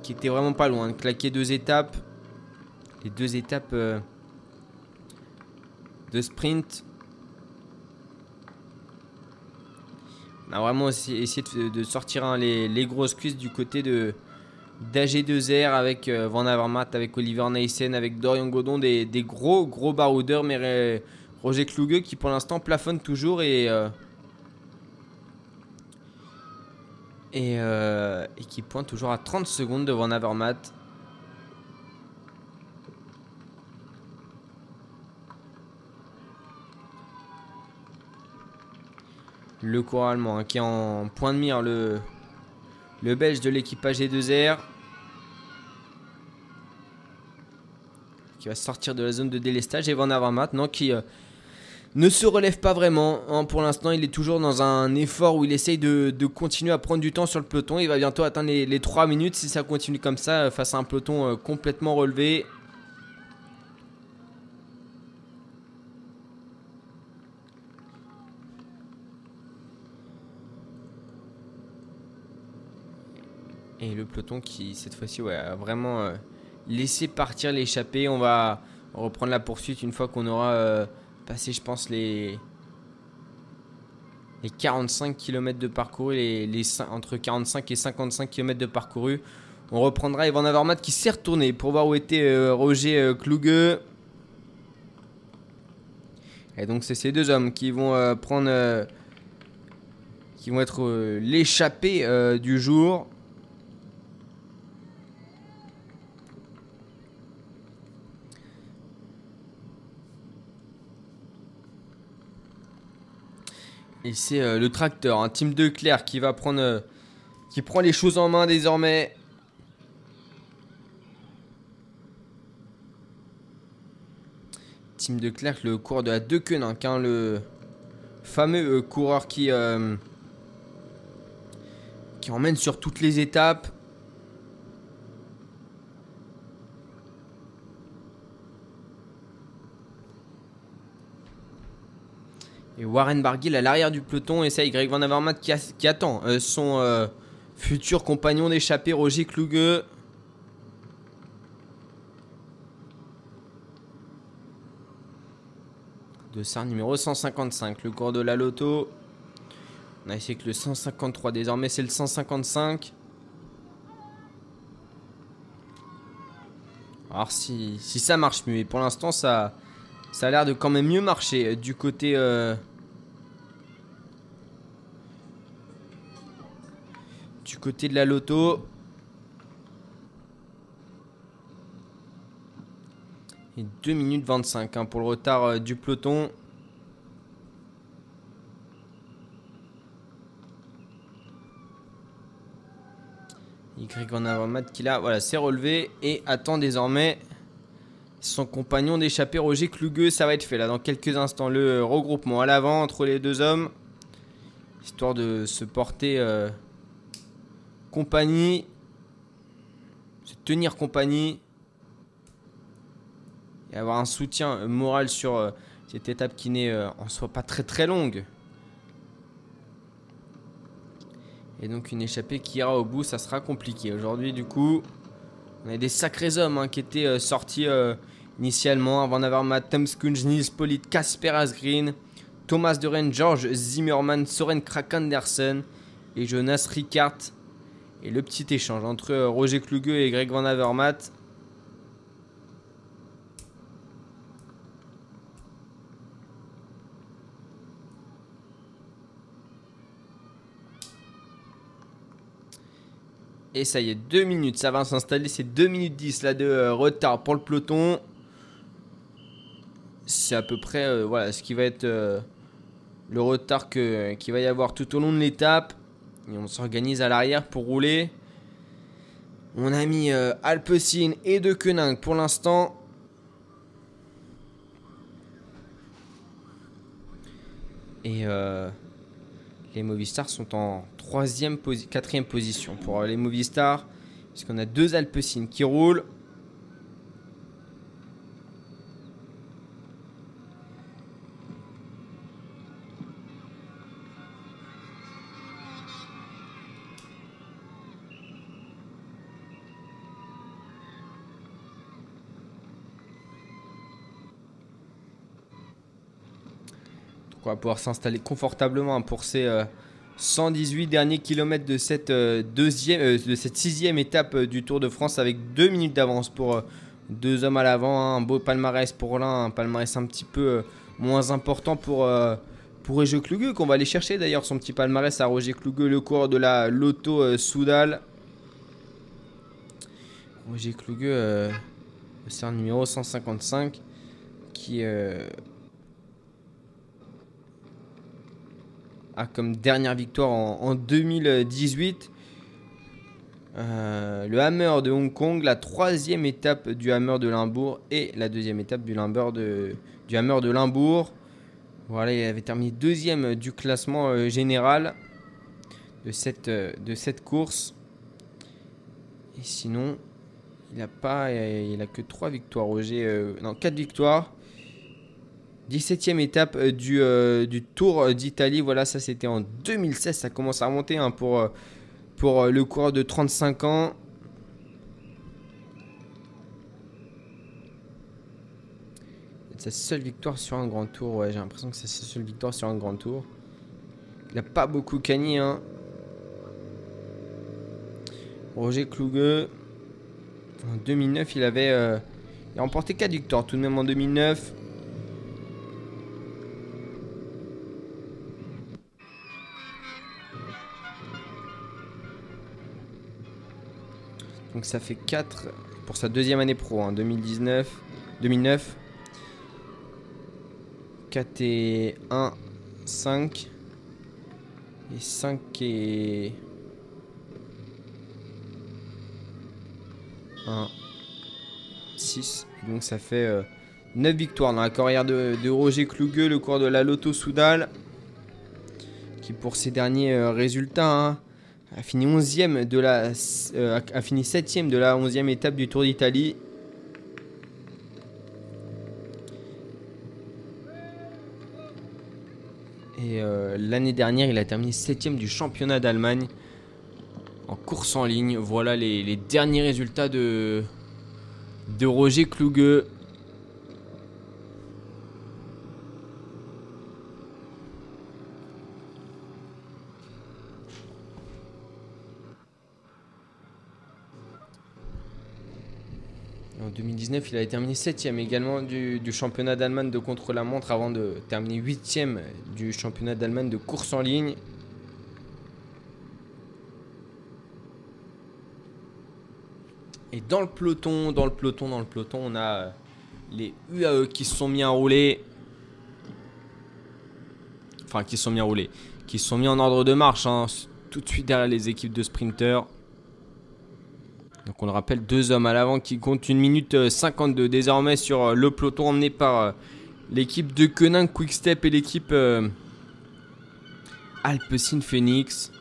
qui était vraiment pas loin de claquer deux étapes. Les deux étapes de sprint. On a vraiment essayé de, sortir hein, les grosses cuisses du côté de d'AG2R avec euh, Van Avermaet, avec Oliver Neysen, avec Dorian Godon, des, des gros gros baroudeurs, mais euh, Roger Kluge qui pour l'instant plafonne toujours et euh, et, et qui pointe toujours à 30 secondes de Van Avermaet. Le coureur allemand hein, qui est en point de mire, le, le belge de l'équipage E2R. Qui va sortir de la zone de délestage et Van Avermaet non, qui euh, ne se relève pas vraiment. hein. Pour l'instant, il est toujours dans un effort où il essaye de, continuer à prendre du temps sur le peloton. Il va bientôt atteindre les, les 3 minutes si ça continue comme ça euh, face à un peloton euh, complètement relevé. Et le peloton qui, cette fois-ci, ouais, a vraiment laissé partir l'échappée. On va reprendre la poursuite une fois qu'on aura euh, passé, je pense, les, les 45 km de parcouru, les, les entre 45 et 55 km de parcouru. On reprendra Evan Avermaet qui s'est retourné pour voir où était euh, Roger euh, Kluge. Et donc c'est ces deux hommes qui vont euh, prendre, qui vont être l'échappée du jour. Et c'est euh, le tracteur, un team de Claire qui va prendre, euh, qui prend les choses en main désormais. Team de Clerc, le coureur de la Deceuninck, hein, le fameux euh, coureur qui emmène sur toutes les étapes. Et Warren Barguil à l'arrière du peloton, et Greg Van Avermaet qui, qui attend euh, son euh, futur compagnon d'échappée, Roger Kluge. De Sar numéro 155, le cours de la loto. On a essayé que le 153, désormais c'est le 155. Alors si, si ça marche mieux, pour l'instant ça, ça a l'air de quand même mieux marcher euh, du côté... du côté de la loto. Et 2 minutes 25 hein, pour le retard euh, du peloton. Y Van Avermaet qui là, voilà, s'est relevé et attend désormais son compagnon d'échappée Roger Kluge. Ça va être fait là dans quelques instants. Le euh, regroupement à l'avant entre les deux hommes. Histoire de se porter euh, compagnie. Se tenir compagnie. Et avoir un soutien euh, moral sur euh, cette étape qui n'est euh, en soi pas très très longue. Et donc une échappée qui ira au bout, ça sera compliqué. Aujourd'hui, du coup, on a des sacrés hommes hein, qui étaient sortis initialement. Van Avermaet, Tom Skunj, Nils Polit, Kasper Asgreen, Thomas de Rennes, George Zimmermann, Soren Krakendersen et Jonas Ricard. Et le petit échange entre euh, Roger Kluge et Greg Van Avermaet. Et ça y est, 2 minutes, ça va s'installer. C'est 2 minutes 10 là de euh, retard pour le peloton. C'est à peu près euh, ce qui va être le retard qu'il va y avoir tout au long de l'étape. Et on s'organise à l'arrière pour rouler. On a mis euh, et De Koenig pour l'instant. Et euh, les Movistar sont en troisième posi- quatrième position pour euh, les Movistar. Puisqu'on a deux Alpecin qui roulent. Va pouvoir s'installer confortablement pour ces euh, 118 derniers kilomètres de cette, euh, deuxième, euh, de cette sixième étape euh, du Tour de France avec deux minutes d'avance pour euh, deux hommes à l'avant. hein. Un beau palmarès pour l'un, un palmarès un petit peu euh, moins important pour, euh, pour Roger Kluge qu'on va aller chercher d'ailleurs son petit palmarès à Roger Kluge, le coureur de la Lotto euh, Soudal. Roger Kluge, euh, c'est un numéro 155 qui euh, a comme dernière victoire en, en 2018 euh, le Hammer de Hong Kong, la troisième étape du Hammer de Limbourg et la deuxième étape du, de, du Hammer de Limbourg. Voilà, il avait terminé deuxième du classement euh, général de cette, euh, de cette course. Et sinon, il n'a pas, il a que 3 victoires. Roger, non, 4 victoires. 17ème étape euh, du, euh, du Tour d'Italie. Voilà, ça c'était en 2016. Ça commence à remonter hein, pour, euh, le coureur de 35 ans. Sa seule victoire sur un grand tour. Ouais, j'ai l'impression que c'est sa seule victoire sur un grand tour. Il n'a pas beaucoup gagné. Hein. Roger Kluge. En 2009, il avait. euh, il a remporté 4 victoires tout de même en 2009. Donc ça fait 4 pour sa deuxième année pro, hein, 2019, 2009. 4 et 1, 5. Et 5 et 1, 6. Donc ça fait euh, 9 victoires dans la carrière de, Roger Kluge, le cours de la Lotto Soudal. Qui pour ses derniers euh, résultats hein, a fini 11e de la euh, a- fini 7e de la 11e étape du Tour d'Italie. Et euh, l'année dernière, il a terminé 7e du championnat d'Allemagne en course en ligne. Voilà les, les derniers résultats de, de Roger Kluge. En 2019, il avait terminé 7ème également du, du championnat d'Allemagne de contre-la-montre avant de terminer 8ème du championnat d'Allemagne de course en ligne. Et dans le peloton, dans le peloton, dans le peloton, on a euh, les UAE qui se sont mis à rouler. Enfin, qui se sont mis à rouler. Qui se sont mis en ordre de marche, hein, tout de suite derrière les équipes de sprinteurs. Donc on le rappelle, deux hommes à l'avant qui comptent 1 minute euh, 52 désormais sur euh, le peloton emmené par euh, l'équipe de Koenig Quickstep et l'équipe euh, Alpecin Phoenix.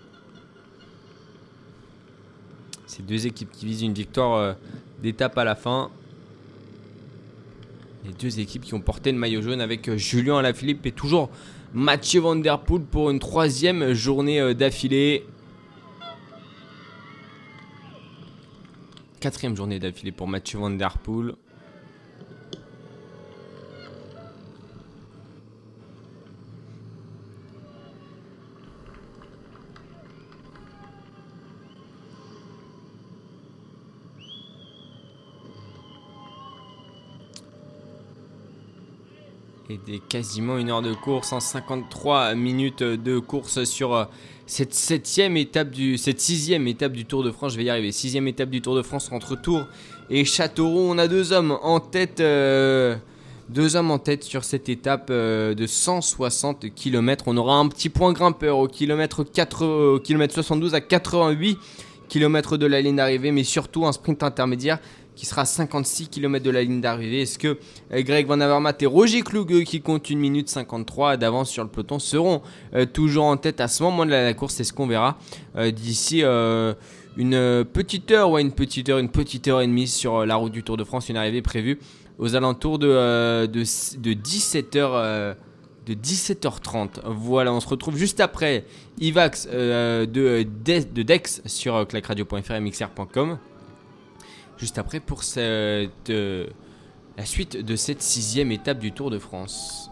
Ces deux équipes qui visent une victoire euh, d'étape à la fin. Les deux équipes qui ont porté le maillot jaune avec euh, Julien Alaphilippe et toujours Mathieu Van Poel pour une troisième journée euh, d'affilée. Quatrième journée d'affilée pour Mathieu Van. Des quasiment une heure de course en 53 minutes de course sur euh, cette septième étape sixième étape du Tour de France. Je vais y arriver. Sixième étape du Tour de France entre Tours et Châteauroux. On a deux hommes en tête. euh, sur cette étape euh, de 160 km. On aura un petit point grimpeur au kilomètre, 4, au kilomètre 72 à 88 km de la ligne d'arrivée, mais surtout un sprint intermédiaire qui sera à 56 km de la ligne d'arrivée. Est-ce que euh, Greg Van Avermaet et Roger Kluge, qui comptent 1 minute 53 d'avance sur le peloton, seront euh, toujours en tête à ce moment de la, course? C'est ce qu'on verra euh, d'ici une petite heure, ouais, une petite heure, une petite heure et demie sur la route du Tour de France. Une arrivée prévue aux alentours de, euh, de, de 17h. de 17h30. Voilà, on se retrouve juste après Ivax de, de, de Dex sur clacradio.fr et. Juste après pour euh, la suite de cette sixième étape du Tour de France.